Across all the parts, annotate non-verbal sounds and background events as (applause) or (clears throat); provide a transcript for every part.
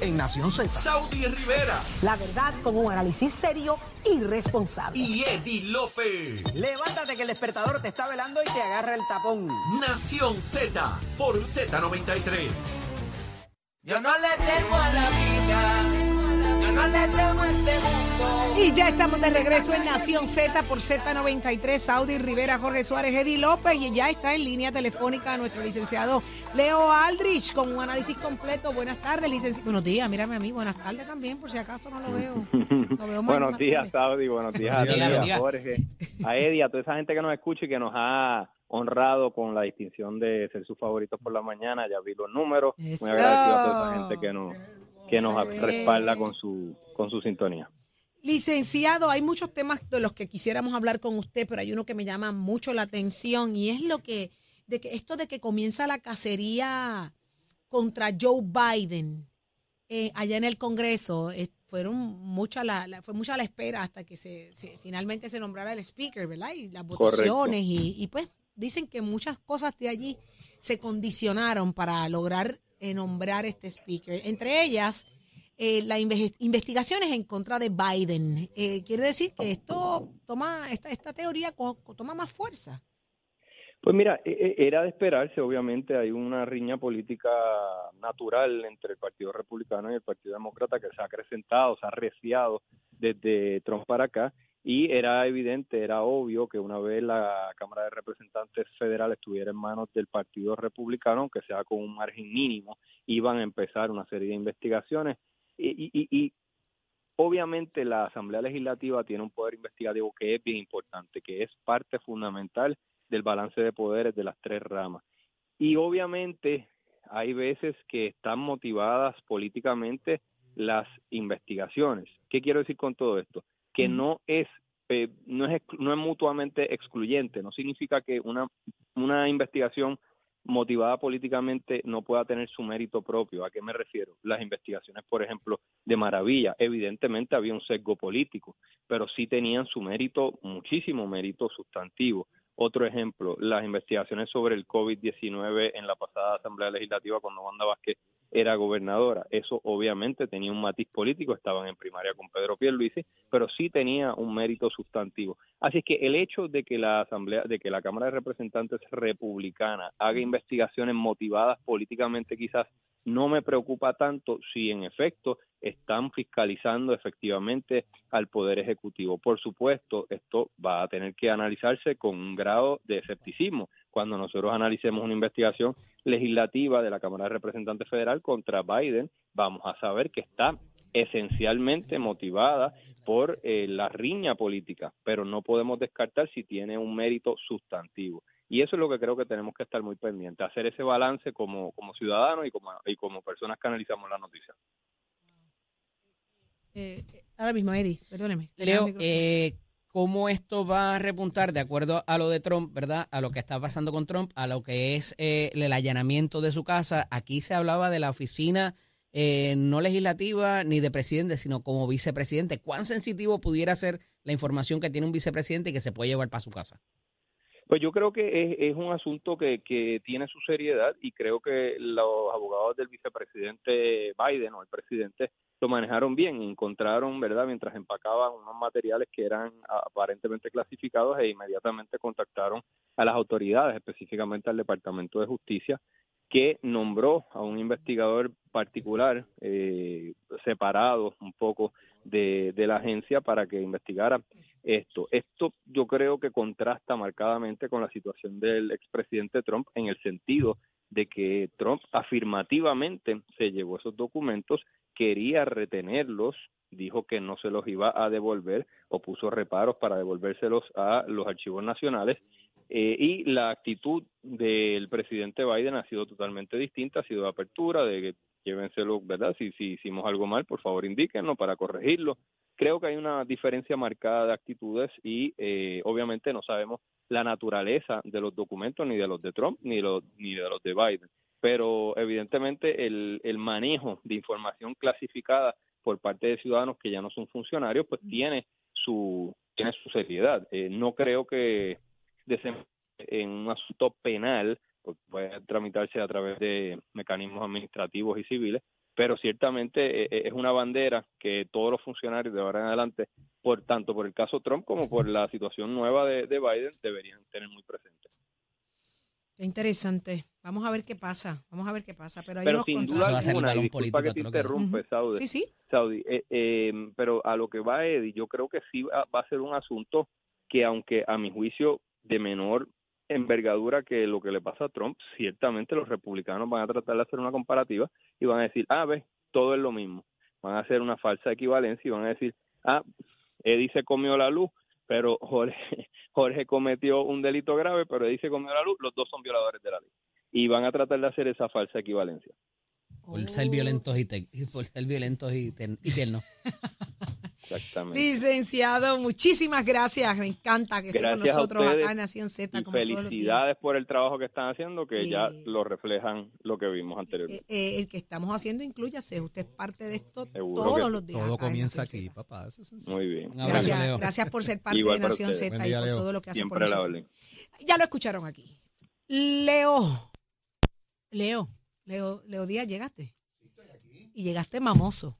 en Nación Z. Saudi Rivera. La verdad con un análisis serio y responsable. Y Eddie Lofe. Levántate que el despertador te está velando y te agarra el tapón. Nación Z por Z93. Yo no le temo a la vida. Y ya estamos de regreso en Nación Z por Z93, Saudi Rivera, Jorge Suárez, Eddie López y ya está en línea telefónica nuestro licenciado Leo Aldrich con un análisis completo. Buenas tardes, licenciado. Buenos días, mírame a mí, buenas tardes también, por si acaso no lo veo. (laughs) Lo veo más- buenos días, tarde. Saudi. Buenos días a ti, a. Jorge, a Eddie, a toda esa gente que nos escucha y que nos ha honrado con la distinción de ser sus favoritos por la mañana. Ya vi los números. Eso. Muy agradecido a toda esa gente que nos, que nos respalda con su, con su sintonía. Licenciado, hay muchos temas de los que quisiéramos hablar con usted, pero hay uno que me llama mucho la atención y es lo que, de que esto de que comienza la cacería contra Joe Biden eh, allá en el Congreso. eh, fueron mucha la, la- fue mucha la espera hasta que se, se- finalmente se nombrara el speaker, ¿verdad? Y las votaciones y, y pues dicen que muchas cosas de allí se condicionaron para lograr eh, nombrar este speaker. Entre ellas, eh, las inve- investigaciones en contra de Biden. Eh, quiere decir que esto toma, esta, esta teoría toma más fuerza. Pues mira, e- e- era de esperarse, obviamente hay una riña política natural entre el Partido Republicano y el Partido Demócrata que se ha acrecentado, se ha reciado desde Trump para acá y era evidente, era obvio que una vez la Cámara de Representantes Federal estuviera en manos del Partido Republicano, aunque sea con un margen mínimo, iban a empezar una serie de investigaciones y, y- y- obviamente la Asamblea Legislativa tiene un poder investigativo que es bien importante, que es parte fundamental del balance de poderes de las tres ramas. Y obviamente hay veces que están motivadas políticamente las investigaciones. ¿Qué quiero decir con todo esto? Que no es eh, no es no es mutuamente excluyente, no significa que una una investigación motivada políticamente no pueda tener su mérito propio. ¿A qué me refiero? Las investigaciones, por ejemplo, de Maravilla, evidentemente había un sesgo político, pero sí tenían su mérito, muchísimo mérito sustantivo. Otro ejemplo, las investigaciones sobre el COVID-19 en la pasada Asamblea Legislativa cuando Wanda Vázquez era gobernadora. Eso obviamente tenía un matiz político, estaban en primaria con Pedro Pierluisi, pero sí tenía un mérito sustantivo. Así es que el hecho de que la Asamblea, de que la Cámara de Representantes republicana haga investigaciones motivadas políticamente quizás no me preocupa tanto si en efecto están fiscalizando efectivamente al Poder Ejecutivo. Por supuesto, esto va a tener que analizarse con un grado de escepticismo. Cuando nosotros analicemos una investigación legislativa de la Cámara de Representantes Federal contra Biden, vamos a saber que está esencialmente motivada por eh, la riña política, pero no podemos descartar si tiene un mérito sustantivo. Y eso es lo que creo que tenemos que estar muy pendientes, hacer ese balance como, como ciudadanos y como, y como personas que analizamos la noticia. Eh, eh, ahora mismo, Eddie, perdóneme. Leo, eh, ¿cómo esto va a repuntar de acuerdo a lo de Trump, verdad? A lo que está pasando con Trump, a lo que es eh, el allanamiento de su casa. Aquí se hablaba de la oficina eh, no legislativa ni de presidente, sino como vicepresidente. ¿Cuán sensitivo pudiera ser la información que tiene un vicepresidente y que se puede llevar para su casa? Pues yo creo que es, es un asunto que, que tiene su seriedad y creo que los abogados del vicepresidente Biden o el presidente lo manejaron bien, encontraron, ¿verdad?, mientras empacaban unos materiales que eran aparentemente clasificados e inmediatamente contactaron a las autoridades, específicamente al Departamento de Justicia, que nombró a un investigador particular eh, separado un poco de, de la agencia para que investigara esto. Esto yo creo que contrasta marcadamente con la situación del expresidente Trump en el sentido de que Trump afirmativamente se llevó esos documentos, quería retenerlos, dijo que no se los iba a devolver o puso reparos para devolvérselos a los archivos nacionales eh, y la actitud del presidente Biden ha sido totalmente distinta, ha sido de apertura, de llévenselo, ¿verdad? Si, si hicimos algo mal, por favor indíquenlo para corregirlo. Creo que hay una diferencia marcada de actitudes y eh, obviamente no sabemos la naturaleza de los documentos ni de los de Trump ni, los, ni de los de Biden. Pero evidentemente el, el manejo de información clasificada por parte de ciudadanos que ya no son funcionarios, pues tiene su, tiene su seriedad. Eh, no creo que desempeñe en un asunto penal, puede tramitarse a través de mecanismos administrativos y civiles, pero ciertamente eh, eh, es una bandera que todos los funcionarios de ahora en adelante, por tanto por el caso Trump como por la situación nueva de, de Biden, deberían tener muy presente. Qué interesante. Vamos a ver qué pasa. Vamos a ver qué pasa. Pero, hay Pero sin duda va a ser el alguna, y disculpa que te que- interrumpe, Saudi, Sí, sí. Saudi, eh, eh, pero a lo que va Eddie, yo creo que sí va, va a ser un asunto que aunque a mi juicio de menor envergadura que lo que le pasa a Trump, ciertamente los republicanos van a tratar de hacer una comparativa y van a decir, ah, ve, todo es lo mismo. Van a hacer una falsa equivalencia y van a decir, ah, Eddie se comió la luz, pero Jorge, (laughs) Jorge cometió un delito grave, pero Eddie se comió la luz, los dos son violadores de la ley. Y van a tratar de hacer esa falsa equivalencia. Por ser violentos y, por ser violentos y, ten- y tiernos. (laughs) Exactamente. Licenciado, muchísimas gracias. Me encanta que esté con Gracias a nosotros acá en Nación Z. y como todos los días. felicidades por el trabajo que están haciendo, que ya lo reflejan lo que vimos anteriormente. Eh, eh, el que estamos haciendo, incluyase. Usted es parte de esto Seguro todos los días. Todo comienza aquí, papá. Eso es sencillo. Muy bien. Gracias, Leo. gracias por ser parte Igual de Nación. Z y por Leo. todo lo que hace por Siempre a la orden. Ya lo escucharon aquí. Leo. Leo. Leo, Leo Díaz, llegaste. Y llegaste mamoso.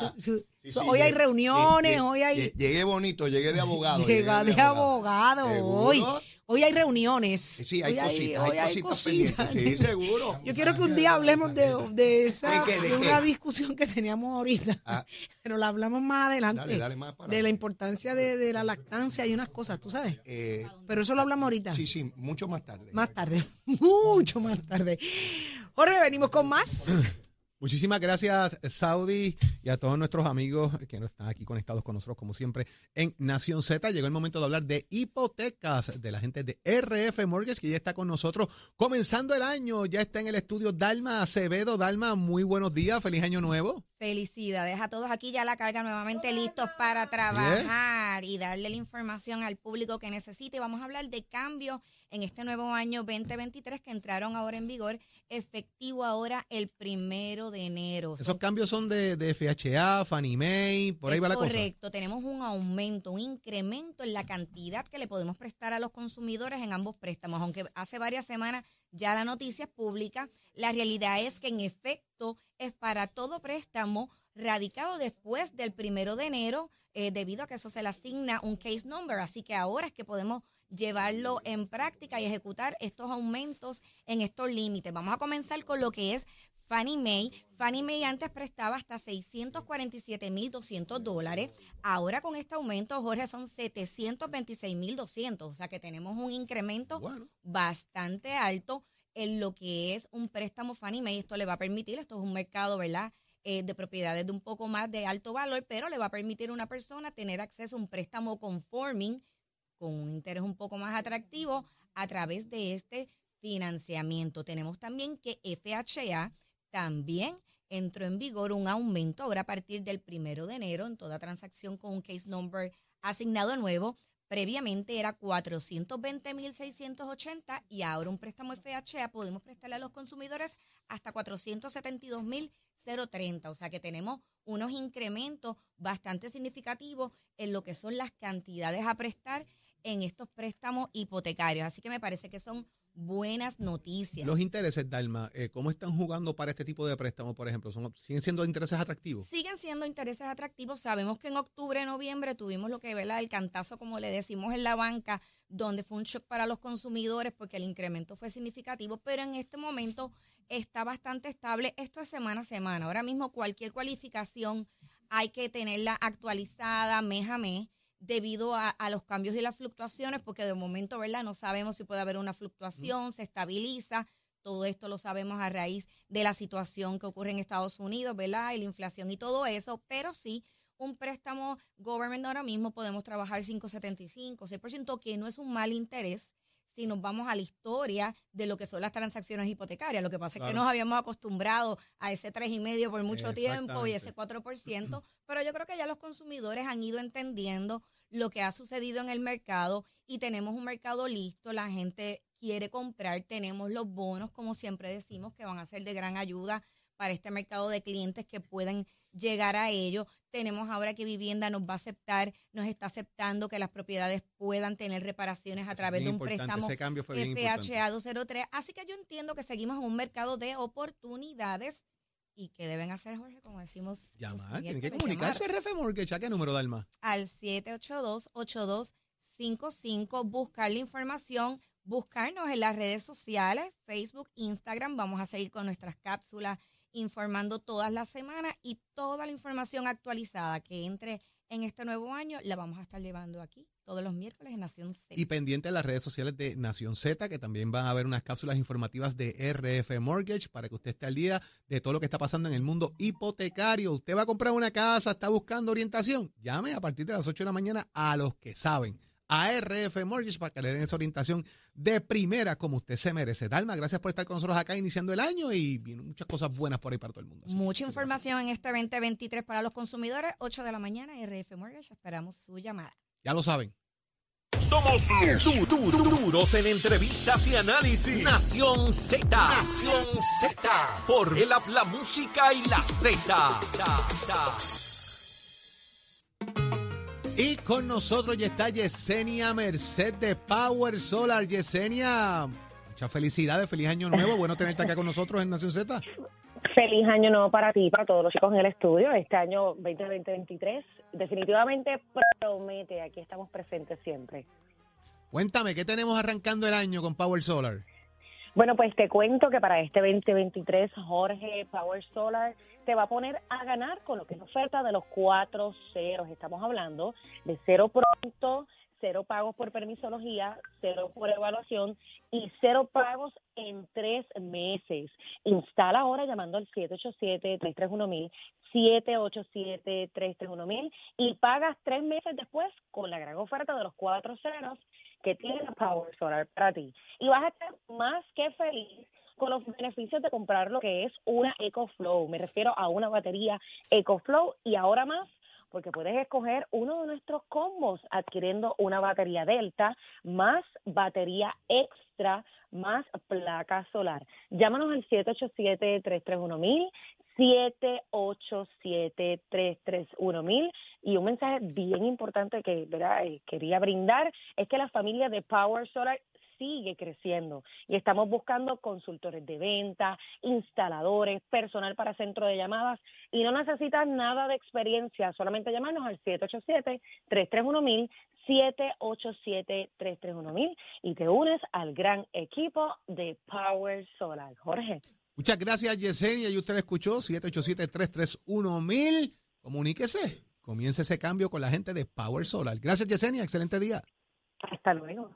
Su- su- Sí, su- sí, hoy hay reuniones, llegué- hoy hay... llegué- bonito, llegué de abogado. Llega de abogado ¿Seguro? hoy. Hoy hay reuniones. Sí, hay Hoy cositas, hoy hay cositas pendientes. Sí, (laughs) seguro. Yo quiero que un día hablemos de, de esa, ¿De qué, de de qué? una discusión que teníamos ahorita, Ah. (laughs) pero la hablamos más adelante. Dale, dale más para de la importancia de, de la lactancia y unas cosas, tú sabes. Eh, Pero eso lo hablamos ahorita. sí, sí, mucho más tarde. Más tarde, (laughs) mucho más tarde. Jorge, venimos con más. Muchísimas gracias, Saudi, y a todos nuestros amigos que no están aquí conectados con nosotros, como siempre, en Nación Z. Llegó el momento de hablar de hipotecas de la gente de RF Mortgage, que ya está con nosotros comenzando el año. Ya está en el estudio Dalma Acevedo. Dalma, muy buenos días, feliz año nuevo. Felicidades a todos aquí ya la carga nuevamente listos para trabajar y darle la información al público que necesite. Vamos a hablar de cambios en este nuevo año 2023 que entraron ahora en vigor, efectivo ahora el primero de enero. Esos Son cambios son de, de FHA, Fannie Mae, por ahí va la cosa. Correcto, tenemos un aumento, un incremento en la cantidad que le podemos prestar a los consumidores en ambos préstamos, aunque hace varias semanas ya la noticia es pública, la realidad es que en efecto es para todo préstamo radicado después del primero de enero, eh, debido a que eso se le asigna un case number, así que ahora es que podemos llevarlo en práctica y ejecutar estos aumentos en estos límites. Vamos a comenzar con lo que es Fannie Mae. Fannie Mae antes prestaba hasta 647.200 dólares. Ahora con este aumento, Jorge, son 726.200. O sea que tenemos un incremento Bueno. bastante alto en lo que es un préstamo Fannie Mae. Esto le va a permitir, esto es un mercado, ¿verdad? Eh, de propiedades de un poco más de alto valor, pero le va a permitir a una persona tener acceso a un préstamo conforming con un interés un poco más atractivo a través de este financiamiento. Tenemos también que FHA también entró en vigor un aumento ahora a partir del primero de enero en toda transacción con un case number asignado nuevo. Previamente era 420.680 y ahora un préstamo FHA podemos prestarle a los consumidores hasta 472.030. O sea que tenemos unos incrementos bastante significativos en lo que son las cantidades a prestar en estos préstamos hipotecarios. Así que me parece que son buenas noticias. Los intereses, Dalma, eh, ¿cómo están jugando para este tipo de préstamos, por ejemplo? ¿Son, ¿Siguen siendo intereses atractivos? Siguen siendo intereses atractivos. Sabemos que en octubre, noviembre tuvimos lo que ¿verdad? el cantazo, como le decimos en la banca, donde fue un shock para los consumidores porque el incremento fue significativo, pero en este momento está bastante estable. Esto es semana a semana. Ahora mismo cualquier cualificación hay que tenerla actualizada mes a mes debido a, a los cambios y las fluctuaciones, porque de momento, ¿verdad? No sabemos si puede haber una fluctuación, se estabiliza. Todo esto lo sabemos a raíz de la situación que ocurre en Estados Unidos, ¿verdad? Y la inflación y todo eso, pero sí, un préstamo government ahora mismo podemos trabajar 5.75, 6%, que no es un mal interés si nos vamos a la historia de lo que son las transacciones hipotecarias. Lo que pasa es que nos habíamos acostumbrado a ese 3,5% por mucho tiempo y ese 4%, (clears throat) pero yo creo que ya los consumidores han ido entendiendo lo que ha sucedido en el mercado y tenemos un mercado listo, la gente quiere comprar, tenemos los bonos, como siempre decimos, que van a ser de gran ayuda para este mercado de clientes que pueden llegar a ello. Tenemos ahora que vivienda nos va a aceptar, nos está aceptando que las propiedades puedan tener reparaciones a través Bien de un préstamo Ese cambio fue bien. FHA 203. Así que yo entiendo que seguimos en un mercado de oportunidades ¿Y qué deben hacer, Jorge? Como decimos. Llamar, tiene oyentes, que comunicarse RF Mortgage. ¿A qué número, Dalma? Al 782-8255, buscar la información, buscarnos en las redes sociales, Facebook, Instagram. Vamos a seguir con nuestras cápsulas informando todas las semanas y toda la información actualizada que entre en este nuevo año la vamos a estar llevando aquí todos los miércoles en Nación C. Y pendiente en las redes sociales de Nación Z, que también van a haber unas cápsulas informativas de RF Mortgage para que usted esté al día de todo lo que está pasando en el mundo hipotecario. Usted va a comprar una casa, está buscando orientación. Llame a partir de las 8 de la mañana a los que saben. A RF Mortgage para que le den esa orientación de primera como usted se merece. Dalma, gracias por estar con nosotros acá iniciando el año y vienen muchas cosas buenas por ahí para todo el mundo. Así Mucha gracias. información en este 2023 para los consumidores. 8 de la mañana, RF Mortgage. Esperamos su llamada. Ya lo saben. Somos du- du- du- duros en entrevistas y análisis. Nación Z. Nación Z. Por el app La Música y la Z. Y con nosotros ya está Yesenia Merced de Power Solar. Yesenia, muchas felicidades, feliz año nuevo. Bueno tenerte acá con nosotros en Nación Z. Feliz año nuevo para ti, para todos los chicos en el estudio. Este año 2020-2023 definitivamente promete. Aquí estamos presentes siempre. Cuéntame, ¿qué tenemos arrancando el año con Power Solar? Bueno, pues te cuento que para este 2023 Jorge Power Solar te va a poner a ganar con lo que es oferta de los cuatro ceros. Estamos hablando de cero pronto, cero pagos por permisología, cero por evaluación y cero pagos en tres meses. Instala ahora llamando al 787-331-1000, 787-331-1000 y pagas tres meses después con la gran oferta de los cuatro ceros que tiene Power Solar para ti. Y vas a estar más que feliz con los beneficios de comprar lo que es una EcoFlow. Me refiero a una batería EcoFlow y ahora más porque puedes escoger uno de nuestros combos adquiriendo una batería Delta más batería extra más placa solar. Llámanos al 787-331-1000, 787-331-1000 y un mensaje bien importante que ¿verdad? Eh, quería brindar es que la familia de Power Solar sigue creciendo y estamos buscando consultores de venta, instaladores, personal para centro de llamadas y no necesitas nada de experiencia, solamente llamarnos al 787-331-1000, 787-331-1000 y te unes al gran equipo de Power Solar. Jorge. Muchas gracias, Yesenia. Y usted escuchó 787-331-1000. Comuníquese. Comience ese cambio con la gente de Power Solar. Gracias, Yesenia. Excelente día. Hasta luego.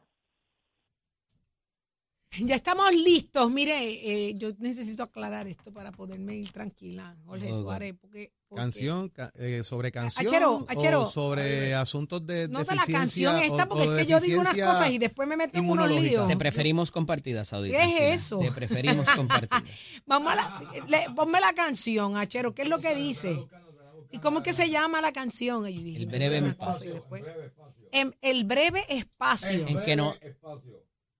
(laughs) Ya estamos listos. Mire, eh, yo necesito aclarar esto para poderme ir tranquila, Jorge Todo. Suárez, porque, porque- Canción, ca- eh, sobre canción Achero, Achero. o sobre asuntos de No de la canción esta, porque es que yo digo unas cosas y después me meten en unos líos. Te preferimos compartida, Saudi. ¿Qué es eso? Te preferimos (laughs) compartida. Vamos a la, le- ponme la canción, Achero, ¿qué es lo que dice? ¿Y cómo es que se llama la canción? Dije, El breve espacio. En el breve espacio. En que no.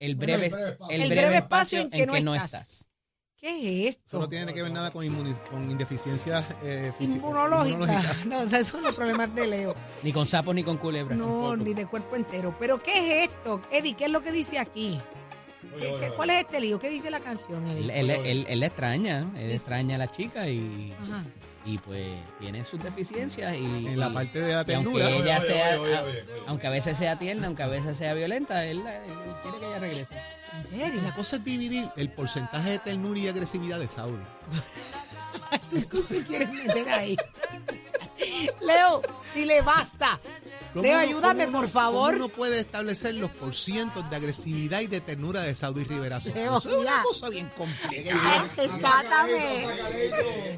El breve, el El breve espacio en que, no, estás. estás. ¿Qué es Eso esto? no tiene que ver nada con, con indeficiencias eh, Inmunológica. inmunológicas. No, o sea, esos son los problemas de Leo. Ni con sapos ni con culebras. No, ni de cuerpo entero. Pero ¿qué es esto? Eddie, ¿qué es lo que dice aquí? ¿Qué- qué- ¿Cuál es este lío? ¿Qué dice la canción, Él, él, él- él la extraña, él extraña a la chica y, Ajá. Y pues tiene sus deficiencias y, En la parte de la aunque ternura. ella sea, a- aunque a veces sea tierna, aunque a veces sea violenta, él, él quiere que ella regrese. ¿En serio? la cosa es dividir el porcentaje de ternura y agresividad de Saudi. (laughs) ¿Tú, tú te quieres meter ahí? (laughs) Leo, dile basta. ¿Cómo Leo, ayúdame, por favor. ¿Cómo uno puede establecer los porcientos de agresividad y de ternura de Saudi Rivera? Leo, Eso es una cosa bien compleja.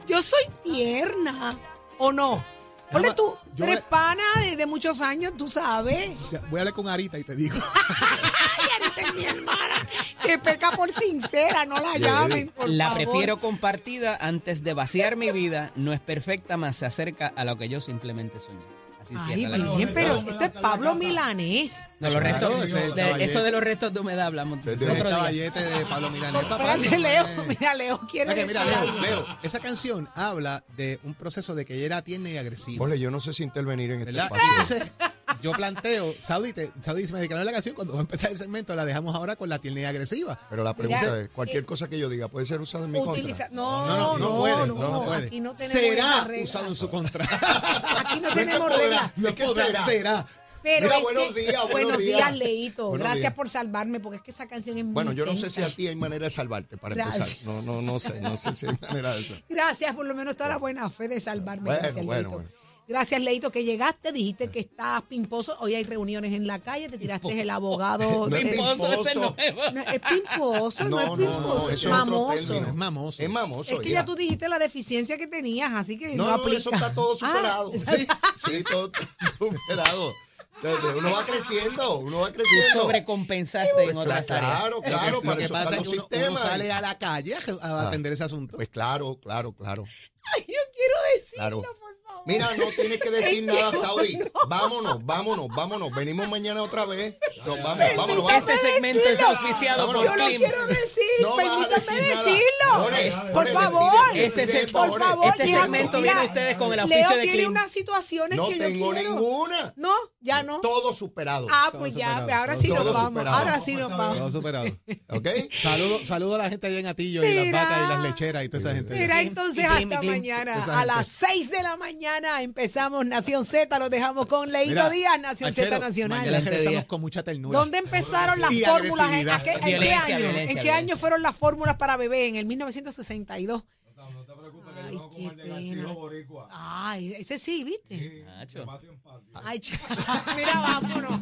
Yo soy tierna, ¿o no? Ponle tú, yo eres voy- pana de, de muchos años, tú sabes. Ya, Voy a hablar con Arita y te digo. Ay, Arita es mi hermana, que peca por sincera, no la llamen, por la favor. prefiero compartida antes de vaciar mi vida. No es perfecta, más se acerca a lo que yo simplemente soñé. Así Ay, cierra la bien, pero esto es Pablo Milanés. No, los restos, Claro, ese es el de- caballete. eso de los restos de humedad hablamos Desde otro el día. caballete de Pablo Milanés. papá, Espérate, no Leo, mira, Leo quiere Oye, mira, decir Leo, algo. Leo, esa canción habla de un proceso de que ella era tierna y agresiva. Ole, yo no sé si intervenir en este ¿Verdad? espacio. Entonces, yo planteo, Saudi, te, Saudi dice, me dedicaron la canción, cuando va a empezar el segmento la dejamos ahora con la tierna y agresiva. Pero la pregunta Mira, es, cualquier cosa que yo diga puede ser usada en mi Utiliza, contra. no, No, no, no, puede, no, no, puede. Aquí no tenemos Será regla. usado en su contra. (laughs) Aquí no tenemos podrá. reglas. No ¿De qué podrá, será? será. Pero Mira, es buenos que- días, buenos buenos días, días. Leito. Buenos Gracias días. por salvarme, porque es que esa canción es muy Bueno, yo no sé si a ti hay manera de salvarte para Gracias. empezar. No, no, no sé, no sé si hay manera de eso. Gracias, por lo menos toda la buena fe de salvarme. Bueno, Gracias, bueno, Leito. bueno. Gracias, Leito, que llegaste, dijiste que estás pimposo. Hoy hay reuniones en la calle, te tiraste el abogado. No es Pimposo, ese pimposo. nuevo. No, es pimposo, no, No, es pimposo, no, es es mamoso. Es mamoso. Es mamoso. Es que ya tú dijiste la deficiencia que tenías, así que no, No, aplica. eso está todo superado. Ah, sí, sí, todo está superado. Uno va creciendo, uno va Tú creciendo. sobrecompensaste Pues en otras claro, áreas. Claro, Lo claro, lo para que eso pasa es que uno, sale a la calle a, a Ah. atender ese asunto. Pues claro, claro, claro. Ay, yo quiero decirlo, Claro. Mira, no tienes que decir (laughs) Es nada, Saudi. no. Vámonos, vámonos, vámonos. Venimos mañana otra vez. Nos vamos, vámonos, vámonos. Este segmento es decirlo. auspiciado Vámonos. Yo por lo Klim. quiero decir, No permítame decirlo. Por favor. despide, Este despide es- esto, por favor, Este segmento mira, viene a ustedes con el auspicio Leo de tiene unas situaciones No que yo tengo quiero. ninguna. No, ya no. Todo superado. Ah, Todo pues ya, superado. ahora Todo sí nos superado. vamos. Ahora sí nos Todo vamos. superado. ¿Ok? (laughs) Saludo, saludo a la gente allá en Atillo y las vacas y las lecheras y toda esa gente. Mira, entonces hasta mañana. A las 6 de la mañana empezamos Nación Z. Los dejamos con Leito Mira, Díaz, Nación Z Achero, Nacional. Mañana regresamos con mucha ternura. ¿Dónde empezaron las Y fórmulas? ¿En, agresividad. qué, en qué Violencia, año? violencia, ¿En qué violencia. año fueron las fórmulas para bebé? En el 1962. Ay, qué pena. Ay, ese sí, ¿viste? Nacho. Ay, ch- (laughs) mira, vámonos.